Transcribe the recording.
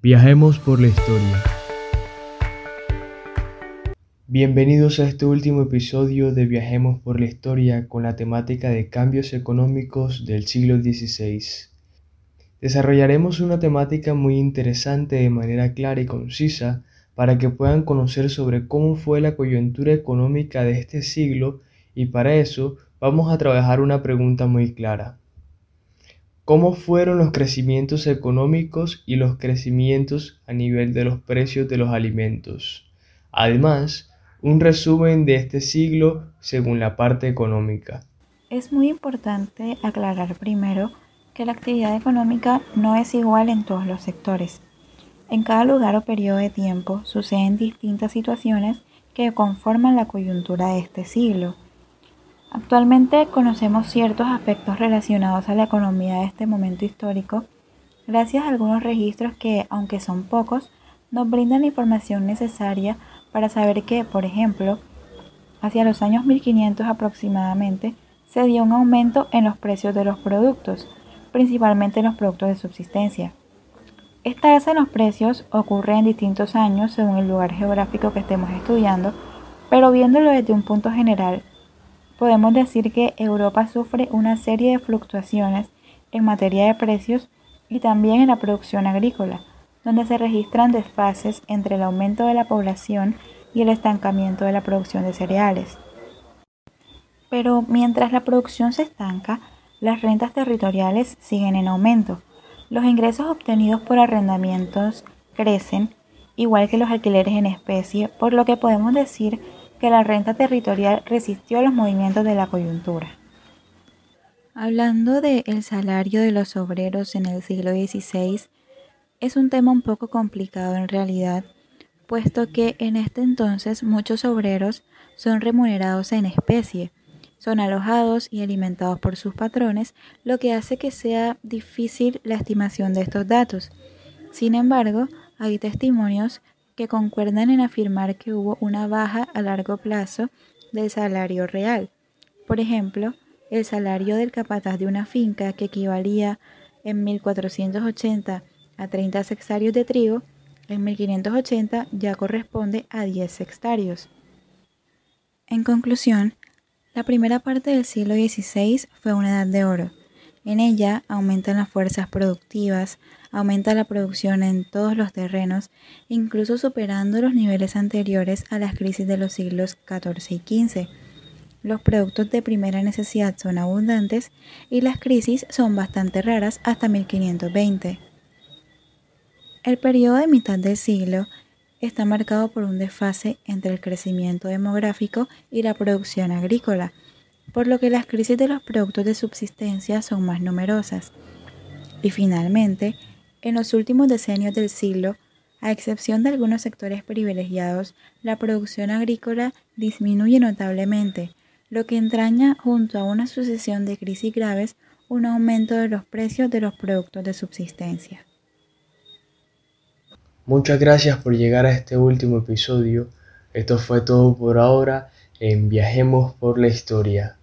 Viajemos por la historia. Bienvenidos a este último episodio de Viajemos por la historia con la temática de cambios económicos del siglo XVI. Desarrollaremos una temática muy interesante de manera clara y concisa para que puedan conocer sobre cómo fue la coyuntura económica de este siglo y para eso vamos a trabajar una pregunta muy clara cómo fueron los crecimientos económicos y los crecimientos a nivel de los precios de los alimentos. Además, un resumen de este siglo según la parte económica. Es muy importante aclarar primero que la actividad económica no es igual en todos los sectores. En cada lugar o periodo de tiempo suceden distintas situaciones que conforman la coyuntura de este siglo. Actualmente conocemos ciertos aspectos relacionados a la economía de este momento histórico gracias a algunos registros que, aunque son pocos, nos brindan la información necesaria para saber que, por ejemplo, hacia los años 1500 aproximadamente, se dio un aumento en los precios de los productos, principalmente en los productos de subsistencia. Esta alza en los precios ocurre en distintos años según el lugar geográfico que estemos estudiando, pero viéndolo desde un punto general, podemos decir que Europa sufre una serie de fluctuaciones en materia de precios y también en la producción agrícola, donde se registran desfases entre el aumento de la población y el estancamiento de la producción de cereales. Pero mientras la producción se estanca, las rentas territoriales siguen en aumento. Los ingresos obtenidos por arrendamientos crecen, igual que los alquileres en especie, por lo que podemos decir que la renta territorial resistió los movimientos de la coyuntura. Hablando del salario de los obreros en el siglo XVI, es un tema un poco complicado en realidad, puesto que en este entonces muchos obreros son remunerados en especie, son alojados y alimentados por sus patrones, lo que hace que sea difícil la estimación de estos datos. Sin embargo, hay testimonios que concuerdan en afirmar que hubo una baja a largo plazo del salario real. Por ejemplo, el salario del capataz de una finca que equivalía en 1480 a 30 sextarios de trigo, en 1580 ya corresponde a 10 sextarios. En conclusión, la primera parte del siglo XVI fue una edad de oro. En ella aumentan las fuerzas productivas, aumenta la producción en todos los terrenos, incluso superando los niveles anteriores a las crisis de los siglos XIV y XV. Los productos de primera necesidad son abundantes y las crisis son bastante raras hasta 1520. El periodo de mitad del siglo está marcado por un desfase entre el crecimiento demográfico y la producción agrícola, por lo que las crisis de los productos de subsistencia son más numerosas. Y finalmente, en los últimos decenios del siglo, a excepción de algunos sectores privilegiados, la producción agrícola disminuye notablemente, lo que entraña junto a una sucesión de crisis graves un aumento de los precios de los productos de subsistencia. Muchas gracias por llegar a este último episodio. Esto fue todo por ahora en Viajemos por la Historia.